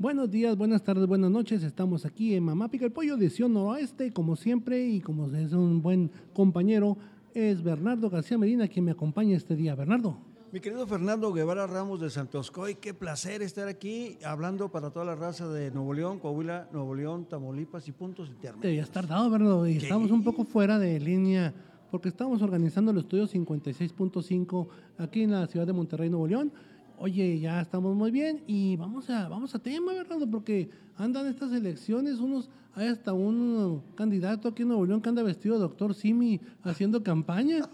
Buenos días, buenas tardes, buenas noches. Estamos aquí en Mamá Pica el Pollo, edición noroeste, como siempre, y como es un buen compañero, es Bernardo García Medina quien me acompaña este día. Bernardo. Mi querido Fernando Guevara Ramos de Santoscoy, qué placer estar aquí hablando para toda la raza de Nuevo León, Coahuila, Nuevo León, Tamaulipas y puntos internos. Te habías tardado, Bernardo, y estamos un poco fuera de línea porque estamos organizando el estudio 56.5 aquí en la ciudad de Monterrey, Nuevo León oye, ya estamos muy bien y vamos a, vamos a tema, ¿verdad? Porque andan estas elecciones, unos, hay hasta un candidato aquí en Nuevo León que anda vestido de doctor Simi haciendo campaña.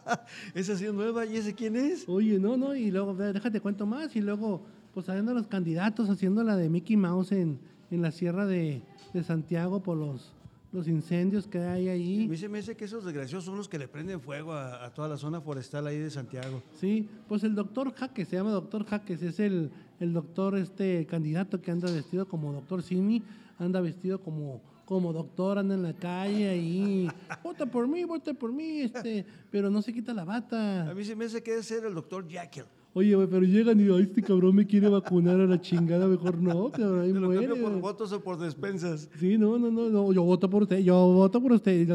¿Esa ha sido nueva? ¿Y ese quién es? Oye, no, no, y luego, déjate cuento más, y luego, pues andan los candidatos haciendo la de Mickey Mouse en, en la sierra de, de Santiago por los los incendios que hay ahí. A mí se me dice que esos desgraciados son los que le prenden fuego a, toda la zona forestal ahí de Santiago. Sí, pues el doctor Jaques, se llama doctor Jaques, es el, el doctor, este candidato que anda vestido como doctor Simi, anda vestido como, como doctor, anda en la calle ahí, vota por mí, vota por mí, este, pero no se quita la bata. A mí se me hace que debe ser el doctor Jekyll. Oye, pero llegan y este cabrón me quiere vacunar a la chingada, mejor no, cabrón, ahí Te lo cambio por votos o por despensas. Sí, no, no, no, yo voto por usted, yo voto por usted.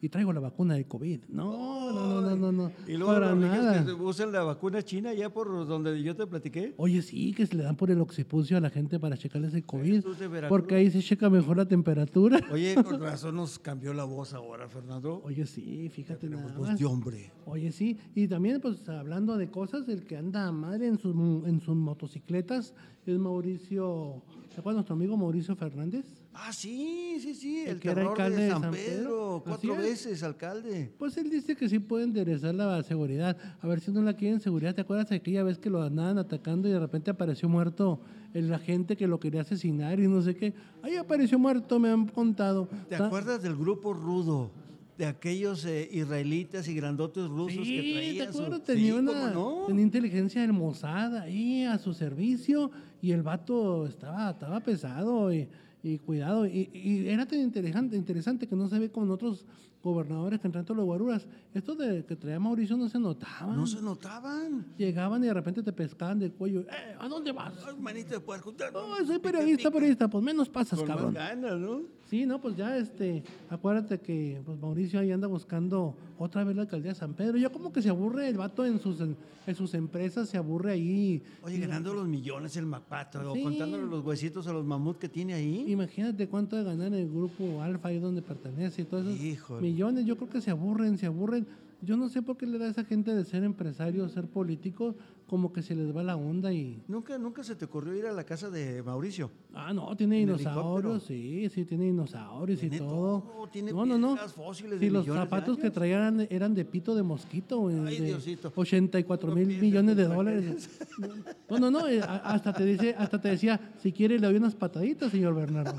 Y, traigo la vacuna de COVID. No, no, no, no, no, Y luego para nada. Que usan la vacuna china ya por donde yo te platiqué. Oye, sí, que se le dan por el occipucio a la gente para checarles el COVID. Porque ahí se checa mejor la temperatura. Oye, con razón nos cambió la voz ahora, Fernando. Oye, sí, fíjate. Ya tenemos voz de hombre. Oye, sí. Y también, pues, hablando de cosas, el que anda madre en sus, en sus motocicletas es Mauricio, ¿te acuerdas nuestro amigo Mauricio Fernández? Ah, sí, sí, sí, el, que era alcalde de San, Pedro, cuatro veces alcalde. Pues él dice que sí puede enderezar la seguridad. A ver si no la quieren seguridad. ¿Te acuerdas de aquella vez que lo andaban atacando y de repente apareció muerto el agente que lo quería asesinar y no sé qué? Ahí apareció muerto, me han contado. ¿Te acuerdas del grupo Rudo? De aquellos eh, israelitas y grandotes rusos que traían. ¿te acuerdas? tenía, una, tenía inteligencia del Mossad ahí a su servicio y el vato estaba, estaba pesado y, y cuidado. Y, y, era tan interesante, interesante que no se ve con otros gobernadores que entran todos los guaruras. Estos de que traía Mauricio no se notaban. No se notaban. Llegaban y de repente te pescaban del cuello. ¡Eh! ¿A dónde vas? Manito de puerco. No, soy periodista, periodista. Pues menos pasas, Con cabrón. Más ganas, ¿no? Sí, no, pues ya, este, acuérdate que pues Mauricio ahí anda buscando otra vez la alcaldía de San Pedro. Ya como que se aburre el vato en sus, en, sus empresas, se aburre ahí. Oye, ganando los millones el Mapato, o contándole los huesitos a los mamuts que tiene ahí. Imagínate cuánto de ganar el grupo Alfa ahí donde pertenece y todo eso. Millones, yo creo que se aburren, se aburren. Yo no sé por qué le da a esa gente de ser empresario, ser político, como que se les va la onda y... ¿Nunca, nunca se te ocurrió ir a la casa de Mauricio? Ah, no, tiene dinosaurios, sí, sí, tiene dinosaurios y todo. no, no, no. Fósiles sí, los zapatos que traían eran de pito de mosquito, Ay, de Diosito. 84 mil millones de dólares. No, no, no, eh, hasta te, dice, hasta te decía, si quiere le doy unas pataditas, señor Bernardo.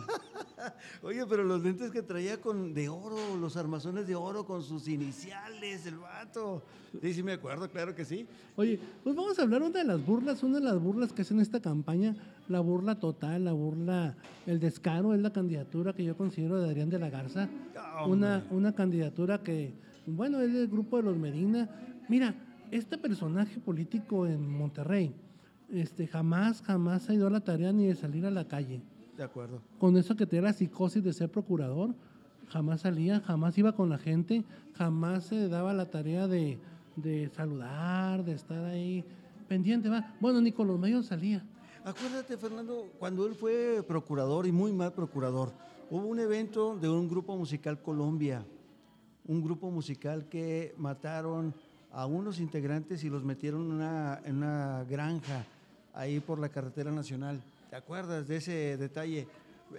Oye, pero los lentes que traía con de oro, los armazones de oro con sus iniciales, el vato. Sí, sí me acuerdo, claro que sí. Oye, pues vamos a hablar una de las burlas, una de las burlas que hacen esta campaña, la burla total, la burla, el descaro es la candidatura que yo considero de Adrián de la Garza. una, una candidatura que, bueno, es del grupo de los Medina. Mira, este personaje político en Monterrey, este, jamás, jamás ha ido a la tarea ni de salir a la calle de acuerdo. Con eso que tenía la psicosis de ser procurador, jamás salía, jamás iba con la gente, jamás se daba la tarea de, de saludar, de estar ahí pendiente. Va. Bueno, ni con los medios salía. Acuérdate, Fernando, cuando él fue procurador y muy mal procurador, hubo un evento de un grupo musical Colombia, un grupo musical que mataron a unos integrantes y los metieron en una, en una granja ahí por la carretera nacional. ¿Te acuerdas de ese detalle?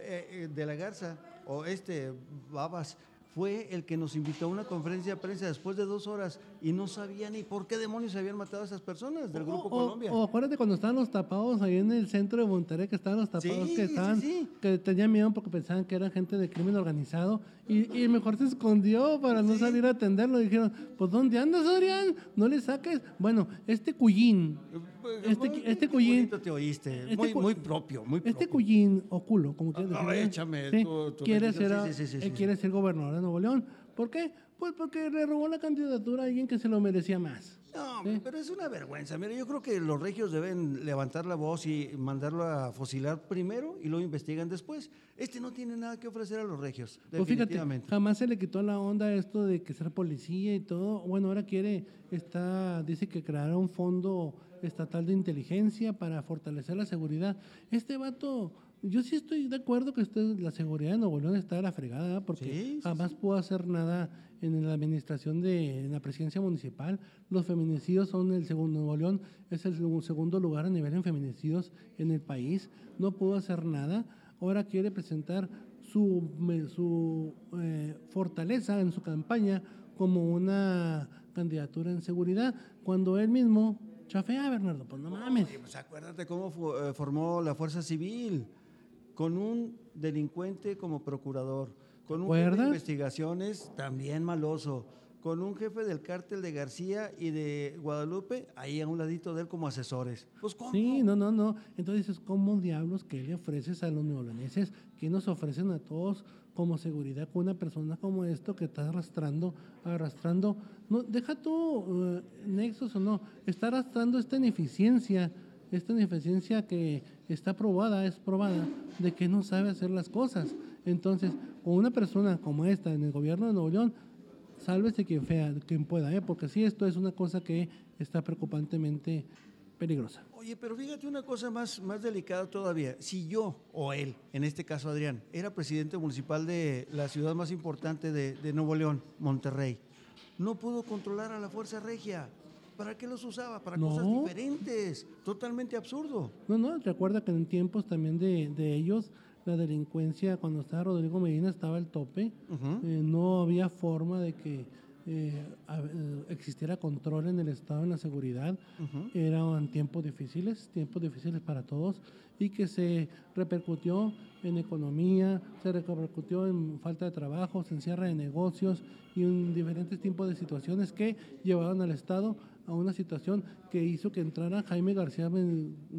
Eh, eh, de la Garza, o este, Babas, fue el que nos invitó a una conferencia de prensa después de dos horas y no sabía ni por qué demonios se habían matado a esas personas del Grupo o, Colombia. O acuérdate cuando estaban los tapados ahí en el centro de Monterrey, que estaban los tapados Sí, que estaban, sí. que tenían miedo porque pensaban que eran gente de crimen organizado y, y mejor se escondió para no salir a atenderlo. Dijeron, pues ¿dónde andas, Adrián? No le saques. Bueno, este Cuyín, este, Muy- este muy Cuyín, te oíste, este muy, cu- muy propio, muy este propio. Cuyín o culo, como quieras Ah, tu quiere ser, quiere ser gobernador de Nuevo León. ¿Por qué? Pues porque le robó la candidatura a alguien que se lo merecía más. No, Sí. pero es una vergüenza. Mira, yo creo que los regios deben levantar la voz y mandarlo a fusilar primero y luego investigan después. Este no tiene nada que ofrecer a los regios, Pues fíjate, definitivamente. jamás se le quitó la onda esto de que ser policía y todo. Bueno, ahora quiere, está, dice que creará un fondo estatal de inteligencia para fortalecer la seguridad. Este vato, yo sí estoy de acuerdo que usted, la seguridad de Nuevo León está a la fregada, porque Sí, sí, jamás pudo hacer nada en la administración de en la presidencia municipal. Los feminicidios son el segundo, Nuevo León es el segu- segundo lugar a nivel en feminicidios en el país. No pudo hacer nada. Ahora quiere presentar su, su eh, fortaleza en su campaña como una candidatura en seguridad, cuando él mismo chafea, Bernardo, pues no mames. Oye, pues acuérdate cómo fu- eh, formó la Fuerza Civil, con un delincuente como procurador, con un jefe de investigaciones también maloso, con un jefe del cártel de García y de Guadalupe ahí a un ladito de él como asesores. Pues ¿cómo? Sí, no, no, no. Entonces ¿cómo diablos que le ofreces a los neoloneses? ¿Qué nos ofrecen a todos como seguridad con una persona como esto que está arrastrando, arrastrando? No, deja tú eh, nexos o no, está arrastrando esta ineficiencia, esta ineficiencia que está probada, es probada, de que no sabe hacer las cosas. Entonces, con una persona como esta en el gobierno de Nuevo León, sálvese quien, fea, quien pueda, ¿eh? porque sí, esto es una cosa que está preocupantemente peligrosa. Oye, pero fíjate una cosa más, más delicada todavía. Si yo o él, en este caso Adrián, era presidente municipal de la ciudad más importante de, de Nuevo León, Monterrey, no pudo controlar a la Fuerza Regia. ¿Para qué los usaba? Para No. cosas diferentes. Totalmente absurdo. No, no, recuerda que en tiempos también de, de ellos, la delincuencia, cuando estaba Rodrigo Medina, estaba al tope. Eh, no había forma de que eh, eh, existiera control en el Estado en la seguridad. Eran tiempos difíciles, tiempos difíciles para todos y que se repercutió en economía, se repercutió en falta de trabajo, en cierre de negocios y en diferentes tipos de situaciones que llevaron al Estado a una situación que hizo que entrara Jaime García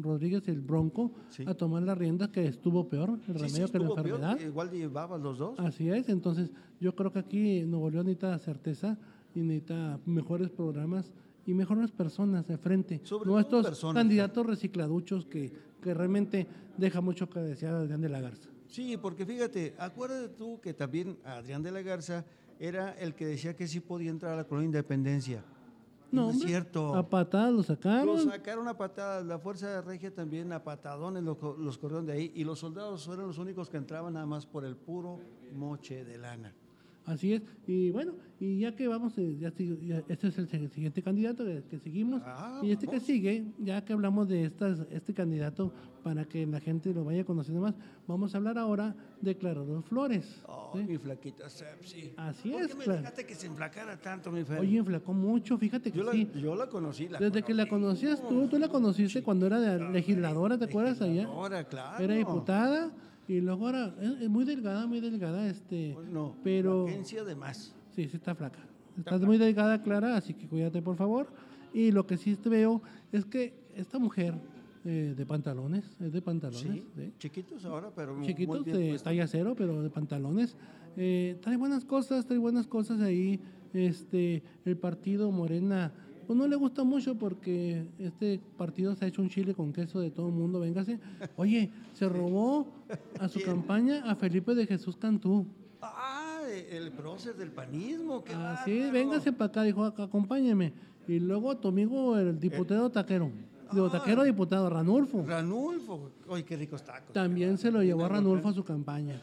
Rodríguez, el Bronco, Sí. a tomar las riendas, que estuvo peor, el Sí, sí, remedio que la estuvo peor, enfermedad. Igual llevabas los dos. Así es, entonces yo creo que aquí Nuevo León necesita certeza y necesita mejores programas y mejores personas de frente. Sobre no estos personas, candidatos recicladuchos que, que realmente deja mucho que desear Adrián de la Garza. Sí, porque fíjate, acuérdate tú que también Adrián de la Garza era el que decía que sí podía entrar a la colonia Independencia. No, No, es cierto. A patadas lo sacaron. Lo sacaron a patadas, la Fuerza Regia también a patadones los, los corrieron de ahí y los soldados eran los únicos que entraban nada más por el puro moche de lana. Así es. Y bueno, y ya que vamos, eh, ya, ya este es el si- siguiente candidato que, que seguimos. Ah, y este que sigue, ya que hablamos de estas, este candidato para que la gente lo vaya conociendo más, vamos a hablar ahora de Clarador Flores. Oh, ¿sí? mi flaquita Sepsi. Así ¿Por es, qué me dejaste que se enflacara tanto, mi Fer? Oye, enflacó mucho, fíjate que yo, la, sí. yo la conocí. La Desde que la conocí. conocías tú, tú la conociste cuando era de legisladora, ¿te acuerdas allá? Ahora, claro. Era diputada y luego ahora es, es muy delgada, muy delgada, este, Bueno, pero vacancia de más. sí, sí está flaca. Estás muy delgada, Clara, así que cuídate por favor. Y lo que sí te veo es que esta mujer eh, de pantalones, es de pantalones, Sí, ¿sí? chiquitos ahora, pero muy chiquitos bien de talla cero, pero de pantalones. Eh, trae buenas cosas, trae buenas cosas ahí. Este, el partido Morena, pues no le gusta mucho porque este partido se ha hecho un chile con queso de todo el mundo, véngase. Oye, se robó a su campaña a Felipe de Jesús Cantú. Ah, el prócer del panismo. Qué Así, bárbaro. véngase para acá, dijo, "Ac- acompáñeme. Y luego a tu amigo, el diputado taquero. Digo, taquero diputado, Ranulfo. Ranulfo. Oye, qué ricos tacos. También se lo llevó a Ranulfo a su campaña.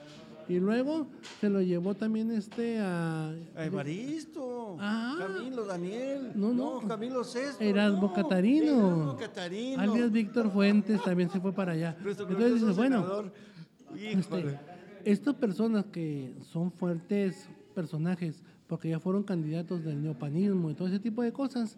Y luego se lo llevó también este a... A Evaristo. Ah. Camilo, Daniel. No, no. Camilo Sesto. Erasmo no, Catarino. Erasmo Catarino. Alias Víctor Fuentes también se fue para allá. Entonces dices, bueno, este, estas personas que son fuertes personajes, porque ya fueron candidatos del neopanismo y todo ese tipo de cosas,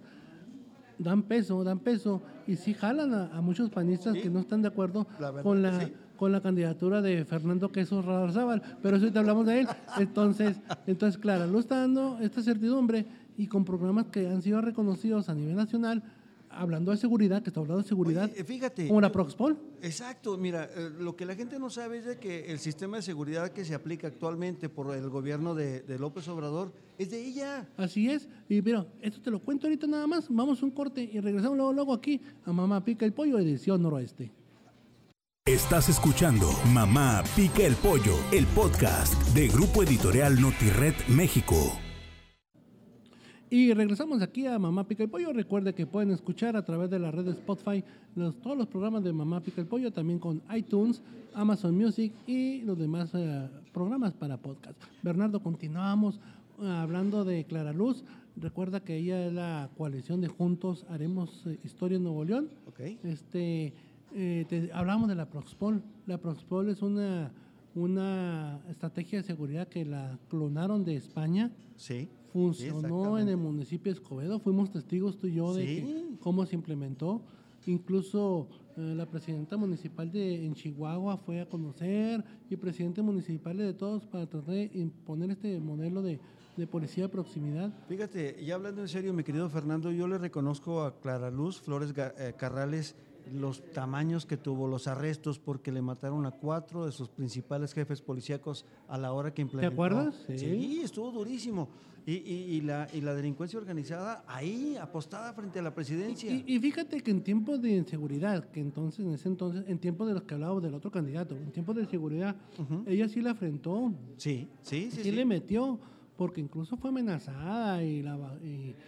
dan peso, dan peso, y sí jalan a, muchos panistas que no están de acuerdo con la con la candidatura de Fernando Queso Radarzábal, pero eso te hablamos de él. Entonces, entonces claro, lo está dando esta certidumbre y con programas que han sido reconocidos a nivel nacional, hablando de seguridad, que está hablando de seguridad, fíjate, como la Proxpol. Exacto, mira, eh, lo que la gente no sabe es de que el sistema de seguridad que se aplica actualmente por el gobierno de, López Obrador es de ella. Así es, y mira, esto te lo cuento ahorita nada más, vamos a un corte y regresamos luego, luego aquí a Mamá Pica el Pollo, edición noroeste. Estás escuchando Mamá Pica el Pollo, el podcast de Grupo Editorial Notired México. Y regresamos aquí a Mamá Pica el Pollo. Recuerde que pueden escuchar a través de la red de Spotify todos los programas de Mamá Pica el Pollo, también con iTunes, Amazon Music y los demás eh, programas para podcast. Bernardo, continuamos eh, hablando de Clara Luz. Recuerda que ella es la coalición de Juntos Haremos eh, Historia en Nuevo León. Okay. Este, hablamos de la Proxpol. La Proxpol es una, una estrategia de seguridad que la clonaron de España. Sí funcionó en el municipio de Escobedo. Fuimos testigos tú y yo de cómo se implementó. Incluso eh, la presidenta municipal de en Chihuahua fue a conocer y presidente municipal de todos para tratar de imponer este modelo de, policía de proximidad. Fíjate, ya hablando en serio, mi querido Fernando, yo le reconozco a Clara Luz Flores eh, Carrales los tamaños que tuvo, los arrestos, porque le mataron a cuatro de sus principales jefes policíacos a la hora que implementó. ¿Te acuerdas? Sí, estuvo durísimo. Y, y, la, y la delincuencia organizada ahí, apostada frente a la presidencia. Y, fíjate que en tiempos de inseguridad, que entonces, en ese entonces, en tiempos de los que hablábamos del otro candidato, en tiempos de seguridad, ella sí la enfrentó. Sí, sí, sí. Sí, le metió porque incluso fue amenazada y la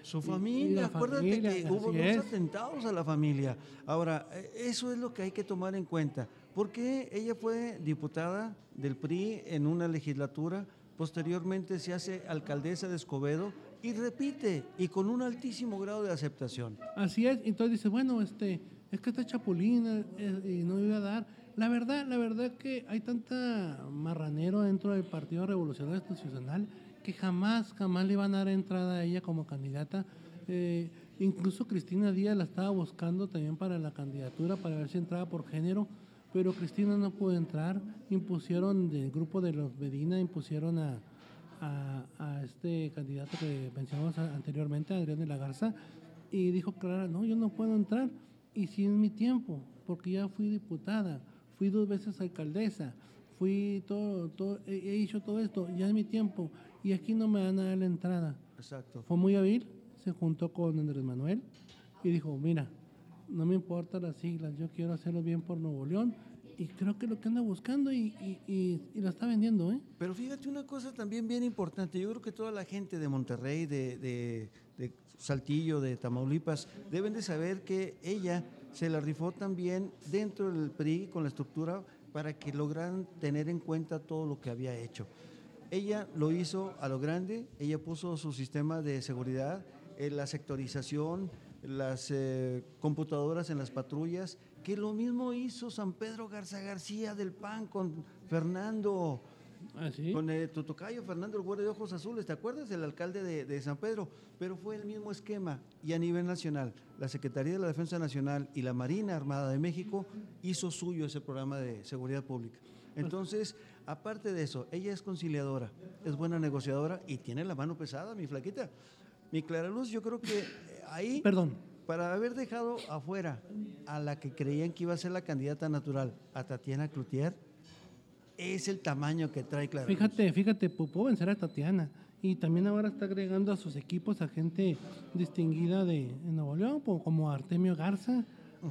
su familia, acuérdate que hubo dos atentados a la familia. Ahora, e, eso es lo que hay que tomar en cuenta. Porque ella fue diputada del PRI en una legislatura, posteriormente se hace alcaldesa de Escobedo y repite y con un altísimo grado de aceptación. Así es, entonces dice, bueno, este es que esta chapulina eh, y no iba a dar. La verdad, la verdad que hay tanta marranero dentro del Partido Revolucionario Institucional que jamás, jamás le iban a dar entrada a ella como candidata. Eh, incluso Cristina Díaz la estaba buscando también para la candidatura, para ver si entraba por género, pero Cristina no pudo entrar. Impusieron del grupo de los Medina, impusieron a, a, este candidato que mencionamos anteriormente, Adrián de la Garza, y dijo Clara, no, yo no puedo entrar, y si es mi tiempo, porque ya fui diputada, fui dos veces alcaldesa, fui todo, todo he, hecho todo esto, ya es mi tiempo y aquí no me van a dar la entrada. Exacto. Fue muy hábil, se juntó con Andrés Manuel y dijo, mira, no me importan las siglas, yo quiero hacerlo bien por Nuevo León y creo que lo que anda buscando y, y, y, lo está vendiendo. ¿eh? Pero fíjate una cosa también bien importante, yo creo que toda la gente de Monterrey, de, de, de Saltillo, de Tamaulipas, deben de saber que ella se la rifó también dentro del PRI con la estructura para que lograran tener en cuenta todo lo que había hecho. Ella lo hizo a lo grande, ella puso su sistema de seguridad, eh, la sectorización, las eh, computadoras en las patrullas, que lo mismo hizo San Pedro Garza García del PAN con Fernando. ¿Ah, Con el Totocayo, Fernando el Güero de Ojos Azules, ¿te acuerdas? El alcalde de, de, San Pedro. Pero fue el mismo esquema. Y a nivel nacional, la Secretaría de la Defensa Nacional y la Marina Armada de México hizo suyo ese programa de seguridad pública. Entonces, aparte de eso, ella es conciliadora, es buena negociadora y tiene la mano pesada, mi flaquita. Mi Clara Luz, yo creo que eh, ahí. Perdón. Para haber dejado afuera a la que creían que iba a ser la candidata natural, a Tatiana Cloutier, es el tamaño que trae Clara Fíjate, fíjate, pudo vencer a Tatiana. Y también ahora está agregando a sus equipos a gente distinguida de Nuevo León, como Artemio Garza,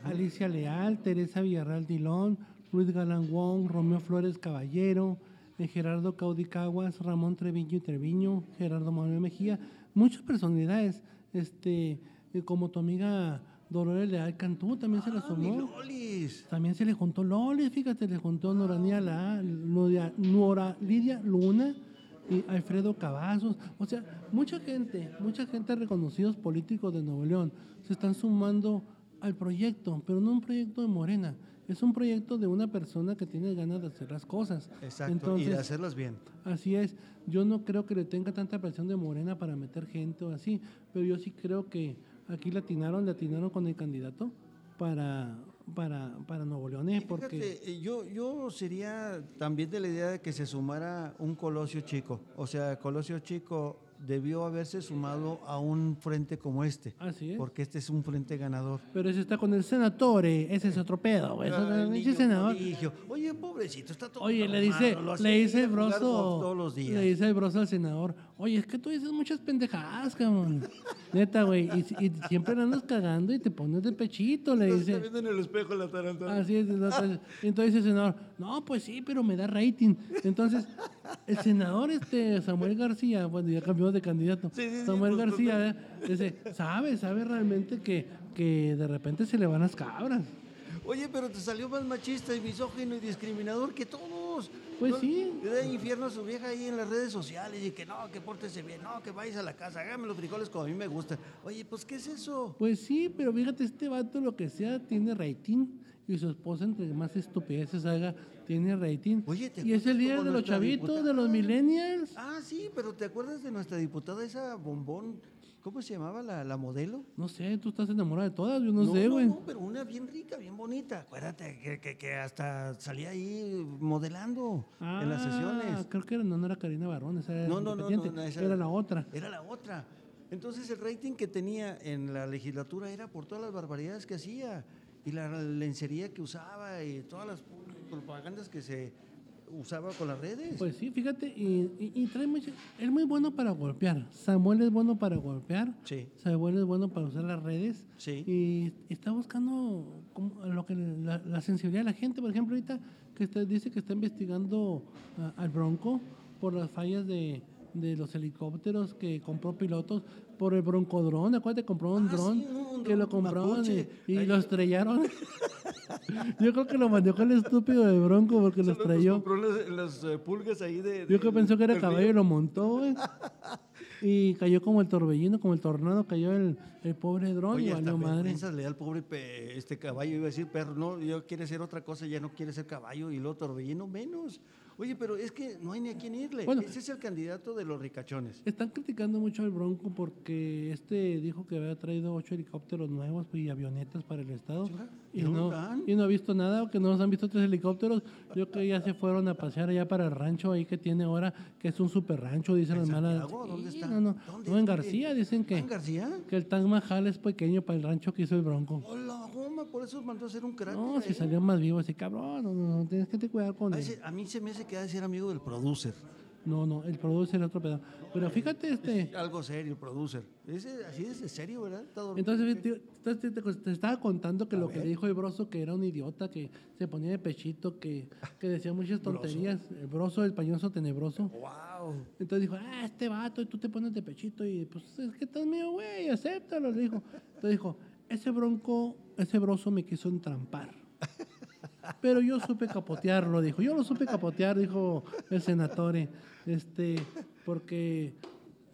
Alicia Leal, Teresa Villarreal Dilón, Luis Galán Wong, Romeo Flores Caballero, eh, Gerardo Caudicaguas, Ramón Treviño y Treviño, Gerardo Manuel Mejía, muchas personalidades, este, eh, como tu amiga Dolores Leal Cantú también se le ah, sumó. También se le juntó Lolis, fíjate, le juntó Noranía La, Nora Lidia Luna y Alfredo Cavazos. O sea, mucha gente, mucha gente reconocidos políticos de Nuevo León se están sumando al proyecto, pero no un proyecto de Morena. Es un proyecto de una persona que tiene ganas de hacer las cosas. Exacto, y Entonces, de hacerlas bien. Así es. Yo no creo que le tenga tanta presión de Morena para meter gente o así, pero yo sí creo que aquí latinaron, latinaron con el candidato para, para, para Nuevo León, ¿eh? Y porque fíjate, eh, yo, yo sería también de la idea de que se sumara un Colosio Chico. O sea, Colosio Chico debió haberse sumado a un frente como este. así es. Porque este es un frente ganador. Pero ese está con el senatore, ese es otro pedo, güey. Senador. prodigio. Oye, pobrecito, está todo Oye, le dice, le dice el broso, todos los días. le dice el broso al senador, oye, es que tú dices muchas pendejadas, cabrón. Neta, güey, y, y siempre la andas cagando y te pones de pechito, le Está dice. viendo en el espejo la tarantana. Así es, entonces, entonces el senador, no, pues sí, pero me da rating. Entonces, el senador este Samuel García, bueno, ya cambió de candidato. Sí, sí, sí, Samuel García, ¿eh? dice, sabe, sabe realmente que, que de repente se le van las cabras. Oye, pero te salió más machista y misógino y discriminador que todos. Pues ¿No? sí. Le da infierno a su vieja ahí en las redes sociales y que no, que pórtese bien, no, que vayas a la casa, hágame los frijoles como a mí me gustan. Oye, pues, ¿qué es eso? Pues sí, pero fíjate, este vato lo que sea tiene rating y su esposa entre más estupideces haga tiene rating. Oye, ¿te y es el líder de los chavitos, de los millennials. Ah, sí, pero ¿te acuerdas de nuestra diputada esa bombón? ¿Cómo se llamaba la, la modelo? No sé, tú estás enamorado de todas, yo no, sé, güey. No, pero una bien rica, bien bonita. Acuérdate que, que, que hasta salía ahí modelando en las Ah, sesiones. Creo que era, no, no era Karina Barón, esa era No, no, no, no, no, era la otra. Era la otra. Entonces el rating que tenía en la legislatura era por todas las barbaridades que hacía y la lencería que usaba y todas las propagandas que se usaba con las redes. Pues sí, fíjate, y, y- y trae mucho, es muy bueno para golpear. Samuel es bueno para golpear. Sí. Samuel es bueno para usar las redes. Sí. Y está buscando como lo que la, la sensibilidad de la gente. Por ejemplo, ahorita que está- dice que está investigando al Bronco por las fallas de, de los helicópteros que compró pilotos por el broncodrón. Acuérdate, compró un Ah, sí, dron un que lo compraron y, y lo estrellaron. Yo creo que lo manejó el estúpido del Bronco porque los estrelló. compró las, las, eh, pulgas ahí de... Yo que de- pensó que era caballo y lo montó, güey. Y cayó como el torbellino, como el tornado, cayó el, el pobre dron y Oye, hasta valió madre. vergüenza le da al pobre pe- este caballo, iba a decir perro, no, yo quiere ser otra cosa, ya no quiere ser caballo y luego torbellino menos. Oye, pero es que no hay ni a quién irle. Bueno. Ese es el candidato de los ricachones. Están criticando mucho al Bronco porque este dijo que había traído ocho helicópteros nuevos y avionetas para el estado. ¿y no, y no ha visto nada, o que no nos han visto tres helicópteros. Yo creo que ya se fueron a pasear allá para el rancho ahí que tiene ahora, que es un super rancho, dicen ¿En las malas. ¿Dónde está? No, no, ¿Dónde? no, en. García dicen que, ¿En García? que el Taj Mahal es pequeño para el rancho que hizo el Bronco. Hola, goma, por eso mandó a hacer un cráter. No, si ahí. salió más vivo ese cabrón, no, no, no, tienes que te cuidar con él. a mí se me hace que ha de ser amigo del producer. No, no, el producer es otro pedazo. Pero fíjate, este, Algo serio, el producer. Ese, así es de serio, ¿verdad? Está dormido. entonces te, te- estaba contando que lo que le dijo el broso, que era un idiota, que se ponía de pechito, que, que decía muchas tonterías. El broso, el pañoso tenebroso. ¡Wow! Entonces dijo, ah, este vato, y tú te pones de pechito, y pues es que estás mío, güey, acéptalo, le dijo. Entonces dijo, ese bronco, ese broso me quiso entrampar. Pero yo supe capotearlo, dijo. Yo lo supe capotear, dijo el senatore. Este, porque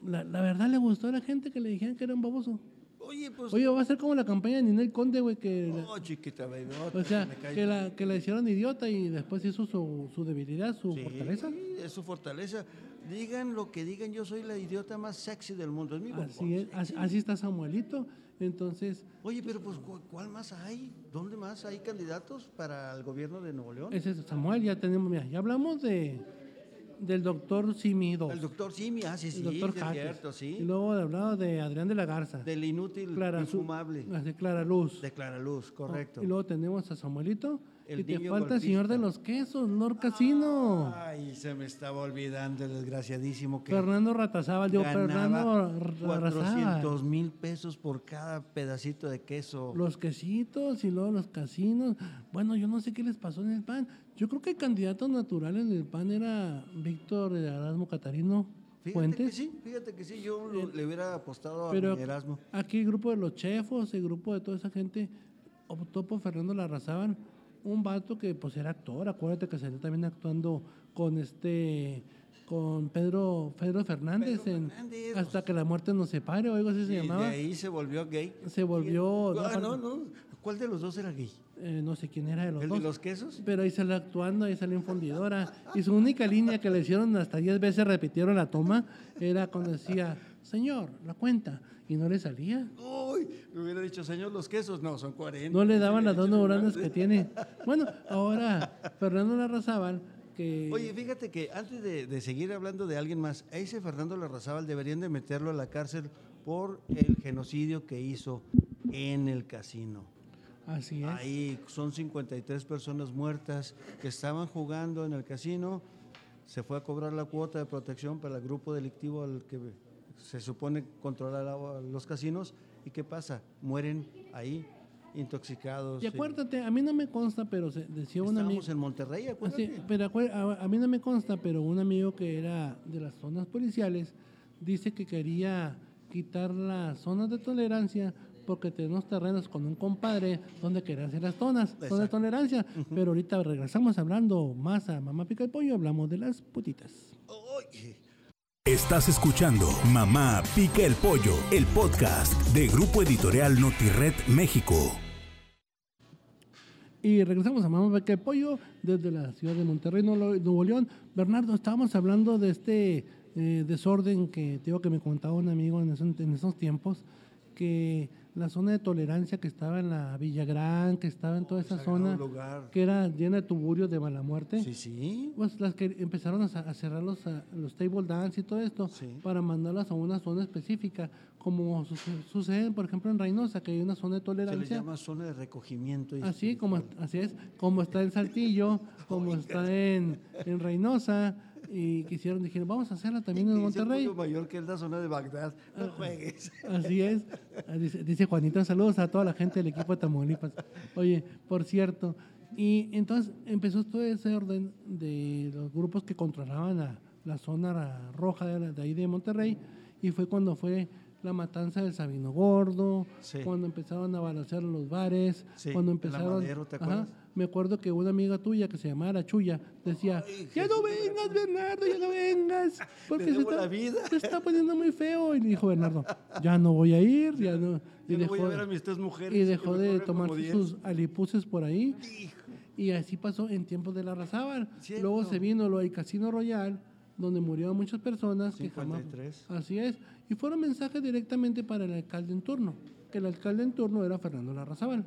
la, la verdad le gustó a la gente que le dijeran que era un baboso. Oye, pues. Oye, va a ser como la campaña de Ninel Conde, güey, que, oh, chiquita, baby. o sea, que la, que la hicieron idiota y después hizo su, su debilidad, su Sí, fortaleza. Es su fortaleza. Digan lo que digan, yo soy la idiota más sexy del mundo. Es mi. Así es, así, así está Samuelito. Entonces, Oye, pero pues, ¿cu- ¿cuál más hay? ¿Dónde más hay candidatos para el gobierno de Nuevo León? ese es Samuel, ya tenemos, mira, ya hablamos de del doctor Simi El doctor Simi, ah, sí, sí, el doctor es cierto, Y sí. luego hablado de Adrián de la Garza, Del inútil, Clara infumable. de Clara Luz. De Clara Luz, correcto. Y luego tenemos a Samuelito. El y te falta el señor de los quesos, Lord Casino. Ay, se me estaba olvidando el desgraciadísimo que Fernando Ratazábal, digo, Fernando Razábal. 400 mil pesos por cada pedacito de queso. Los quesitos y luego los casinos. Bueno, yo no sé qué les pasó en el PAN. Yo creo que el candidato natural en el PAN era Víctor Erasmo Catarino Fíjate que sí, fíjate que sí, yo lo- le hubiera apostado a Pero Erasmo. aquí el grupo de los chefos, el grupo de toda esa gente, optó por Fernando Larrazábal, un vato que pues era actor, acuérdate que salió también actuando con este con Pedro Pedro Fernández, Pedro en Fernández, hasta que la muerte nos separe o algo así se Y de llamaba. ahí se volvió gay. Se volvió Ah, no, no, no. ¿Cuál de los dos era gay? Eh, no sé quién era de los ¿El dos. de los quesos? Pero ahí salió actuando, ahí salió en fundidora. Y su única línea que le hicieron hasta 10 veces repitieron la toma era cuando decía, señor, la cuenta. Y no le salía. Uy, me hubiera dicho, señor, los quesos. No, son 40. No le daban las dos neuronas que tiene. Bueno, ahora Fernando Larrazábal, que... Oye, fíjate que antes de, de seguir hablando de alguien más, a ese Fernando Larrazábal deberían de meterlo a la cárcel por el genocidio que hizo en el casino. Así es. Ahí son 53 personas muertas que estaban jugando en el casino. Se fue a cobrar la cuota de protección para el grupo delictivo al que se supone controlar los casinos. ¿Y qué pasa? Mueren ahí intoxicados. Y acuérdate, a mí no me consta, pero se decía un amigo... Estamos en Monterrey, Así, acuérdate. pero a, a mí no me consta, pero un amigo que era de las zonas policiales dice que quería quitar las zonas de tolerancia porque tenemos terrenos con un compadre donde quería hacer las zonas, zonas de tolerancia. Pero ahorita regresamos hablando más a Mamá Pica el Pollo, hablamos de las putitas. Oye, Estás escuchando Mamá Pica el Pollo, el podcast de Grupo Editorial Notired México. Y regresamos a Mamá Pica el Pollo desde la ciudad de Monterrey, Nuevo León. Bernardo, estábamos hablando de este eh, desorden que te digo que me contaba un amigo en esos, en esos tiempos, que la zona de tolerancia que estaba en la Villagrán, que estaba en toda esa sagrado zona, lugar. que era llena de tuburios de mala muerte. Sí, sí. Pues las que empezaron a, cerrar los, a- los table dance y todo esto Sí. para mandarlas a una zona específica, como suce- sucede, por ejemplo, en Reynosa, que hay una zona de Se le tolerancia. llama zona de recogimiento. y Así como así es, como está en Saltillo, como está en, en Reynosa, y quisieron, dijeron, vamos a hacerla también en Monterrey. Mayor que es la zona de Bagdad. No juegues. Así es. Ah, Dice, dice Juanito, saludos a toda la gente del equipo de Tamaulipas. Oye, por cierto, y entonces empezó todo ese orden de los grupos que controlaban a la zona roja de, la- de ahí de Monterrey, y fue cuando fue la matanza del Sabino Gordo, Sí. cuando empezaron a balancear los bares, Sí, cuando la empezaron... Madero, ¿te Ajá, acuerdas? Me acuerdo que una amiga tuya que se llamaba La Chuya decía, ya no vengas, Bernardo, ya no vengas, porque se está, la vida". se está poniendo muy feo. Y dijo Bernardo, ya no voy a ir, ya no. Y Yo no voy a dejó, ver a mis tres mujeres. y dejó de tomar sus alipuses por ahí. Y así pasó en tiempos de la Razábal. Luego se vino lo del Casino Royal, donde murieron muchas personas. que jamás- 53. así es. Y fueron mensajes directamente para el alcalde en turno, que el alcalde en turno era Fernando Larrazábal.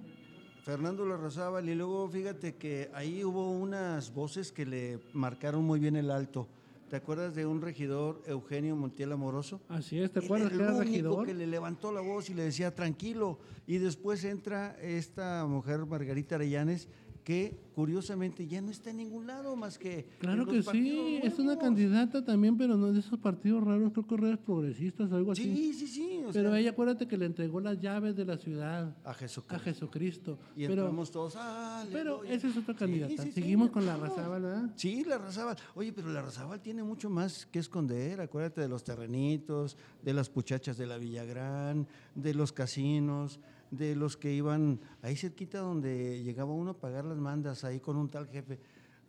Fernando Larrazábal, y luego fíjate que ahí hubo unas voces que le marcaron muy bien el alto. ¿Te acuerdas de un regidor, Eugenio Montiel Amoroso? Así es, ¿te acuerdas era que era el único regidor? que le levantó la voz y le decía tranquilo. Y después entra esta mujer, Margarita Arellanes, que curiosamente ya no está en ningún lado más que. Claro en que los sí, es una candidata también, pero no es de esos partidos raros, creo que redes progresistas o algo así. Sí, sí, sí. Pero sea, ella, acuérdate que le entregó las llaves de la ciudad a Jesucristo. a Jesucristo. Y pero, entramos todos. "Aleluya". pero esa es otra Sí, candidata. sí, sí, Seguimos con la. Razábal, ¿verdad? Sí, la Razábal. Oye, pero la Razábal tiene mucho más que esconder. Acuérdate de los terrenitos, de las puchachas de la Villagrán, de los casinos, de los que iban ahí cerquita donde llegaba uno a pagar las mandas, ahí con un tal jefe.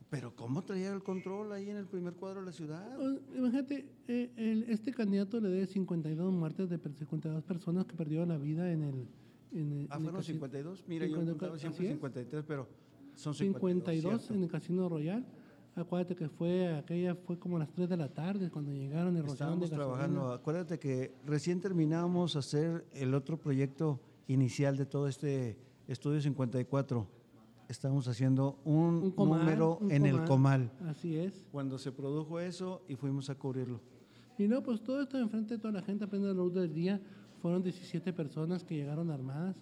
Pero ¿cómo traía el control ahí en el primer cuadro de la ciudad? O- Imagínate, eh, el- este candidato le debe 52 muertes de per- 52 personas que perdieron la vida en el. En el Ah, en fueron casi- 52. Mira, yo 50, contaba siempre así es. 53, pero son 52. 52 cierto. en el Casino Royal. Acuérdate que fue aquella fue como a las 3 de la tarde cuando llegaron y rociaron de gasolina. trabajando. Acuérdate que recién terminábamos hacer el otro proyecto inicial de todo este estudio 54. Estábamos haciendo un, Un comal, número un en el comal. Así es. Cuando se produjo eso y fuimos a cubrirlo. Y no, pues todo esto enfrente de toda la gente, apenas la luz del día, fueron 17 personas que llegaron armadas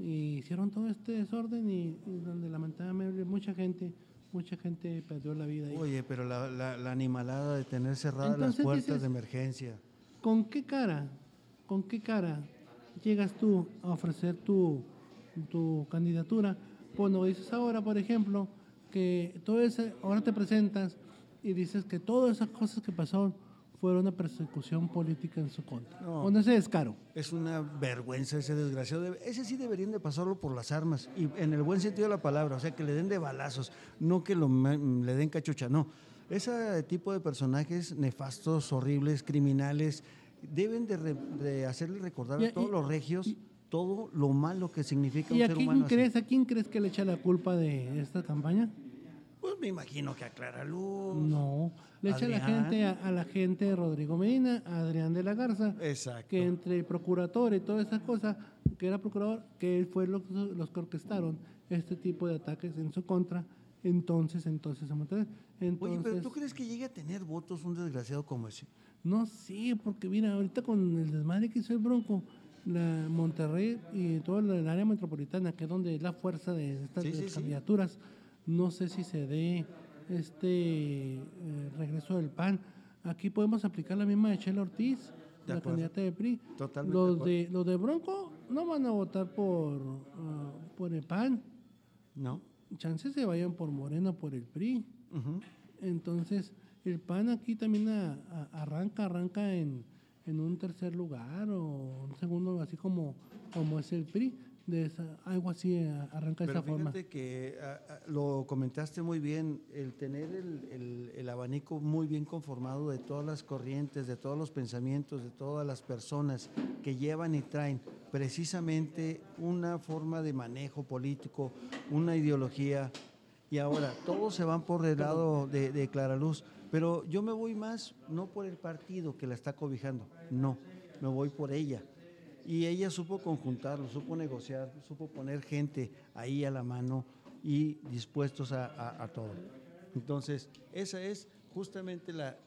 y hicieron todo este desorden y, y donde lamentablemente mucha gente, mucha gente perdió la vida. ahí. Oye, pero la, la- la animalada de tener cerradas Entonces las puertas dices- de emergencia. ¿Con qué cara, con qué cara llegas tú a ofrecer tu, tu candidatura? Cuando dices ahora, por ejemplo, que todo ese, ahora te presentas y dices que todas esas cosas que pasaron fueron una persecución política en su contra. No. Con ese descaro. Es una vergüenza ese desgraciado. Ese sí deberían de pasarlo por las armas, y en el buen sentido de la palabra, o sea, que le den de balazos, no que lo, le den cachucha, no. Ese tipo de personajes nefastos, horribles, criminales, deben de, re- de hacerle recordar Y- a todos y- los regios y- todo lo malo que significa ¿Y un a ser quién, humano. así. crees, a quién crees que le echa la culpa de esta campaña? Pues me imagino que a Clara Luz. No, le echa la gente a, a la gente de Rodrigo Medina, a Adrián de la Garza, Exacto. que entre procurador y todas esas cosas, que era procurador, que él fue los, los que orquestaron este tipo de ataques en su contra. Entonces, entonces, entonces, Oye, pero ¿tú crees que llegue a tener votos un desgraciado como ese? No sé, porque mira, ahorita con el desmadre que hizo el Bronco, la Monterrey y todo el área metropolitana, que es donde es la fuerza de estas Sí, sí. candidaturas, no sé si se dé este eh, regreso del PAN. Aquí podemos aplicar la misma de Chela Ortiz, De la acuerdo. candidata de PRI. Totalmente Los de de, los de Bronco no van a votar por, ah, por el PAN. No. Chances se vayan por Morena, por el PRI. Entonces, el PAN aquí también a- a- arranca, arranca en, en un tercer lugar o un segundo, así como, como es el PRI. De esa, algo así eh, arranca de esa forma. fíjate que ah, ah, lo comentaste muy bien, el tener el, el- el abanico muy bien conformado de todas las corrientes, de todos los pensamientos, de todas las personas que llevan y traen precisamente una forma de manejo político, una ideología, y ahora todos se van por el lado de, de Clara Luz, pero yo me voy más no por el partido que la está cobijando, no, me voy por ella. Y ella supo conjuntarlo, supo negociar, supo poner gente ahí a la mano y dispuestos a, a- a todo. Entonces, esa es justamente la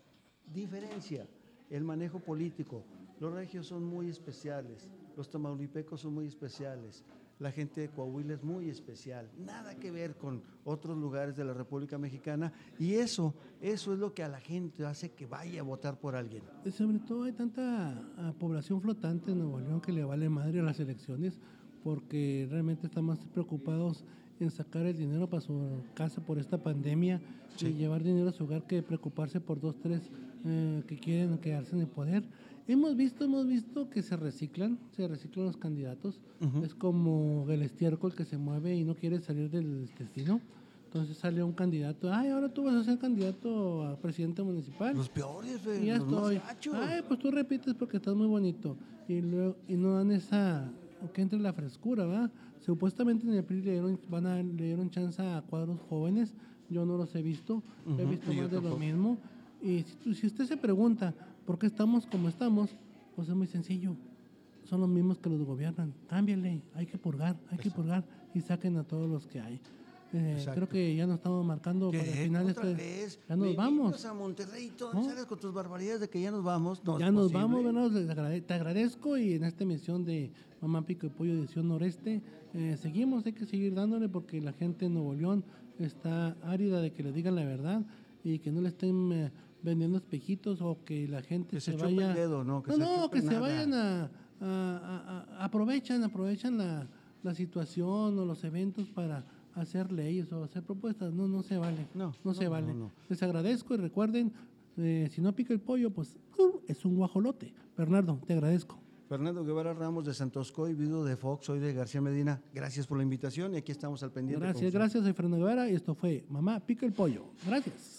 diferencia, el manejo político. Los regios son muy especiales, los tamaulipecos son muy especiales, la gente de Coahuila es muy especial, nada que ver con otros lugares de la República Mexicana y eso, eso es lo que a la gente hace que vaya a votar por alguien. Y Sobre todo hay tanta ah, población flotante en Nuevo León que le vale madre a las elecciones porque realmente están más preocupados en sacar el dinero para su casa por esta pandemia y llevar dinero a su hogar que preocuparse por dos, tres eh, que quieren quedarse en el poder. Hemos visto, hemos visto que se reciclan, se reciclan los candidatos. Es como el estiércol que se mueve y no quiere salir del destino. Entonces sale un candidato, ay, ahora tú vas a ser candidato a presidente municipal. Los peores, güey, ya los estoy. Ay, pues tú repites porque estás muy bonito. Y luego, y no dan esa, que entre la frescura, ¿verdad? Supuestamente en el PRI le dieron, van a, le dieron chance a cuadros jóvenes. Yo no los he visto. he visto más de lo mismo. Y si usted se pregunta por qué estamos como estamos, pues es muy sencillo. Son los mismos que los gobiernan. Cámbiale, hay que purgar, hay que purgar y saquen a todos los que hay. Eh, creo que ya nos estamos marcando para el final de ¿Otra este- vez? Ya nos vamos. invitas a Monterrey y todo, ¿No? sales con tus barbaridades de que ya nos vamos. No ya nos vamos, te agrade- te agradezco y en esta emisión de Mamá Pico y Pollo Edición Noreste eh, seguimos, hay que seguir dándole porque la gente en Nuevo León está árida de que le digan la verdad y que no le estén eh, vendiendo espejitos o que la gente Que se vaya... dedo, ¿no? Que no, se no, que se vayan a, a- a- a- aprovechan, aprovechan la, la situación o los eventos para hacer leyes o hacer propuestas. No, no se vale. No, no, se no, vale. no. Les agradezco y recuerden, eh, si no pica el pollo, pues uh, es un guajolote. Bernardo, te agradezco. Fernando Guevara Ramos de Santoscoy, viudo de Fox, soy de García Medina. Gracias por la invitación y aquí estamos al pendiente. Gracias, gracias. Soy Fernando Guevara y esto fue Mamá Pica el Pollo. Gracias.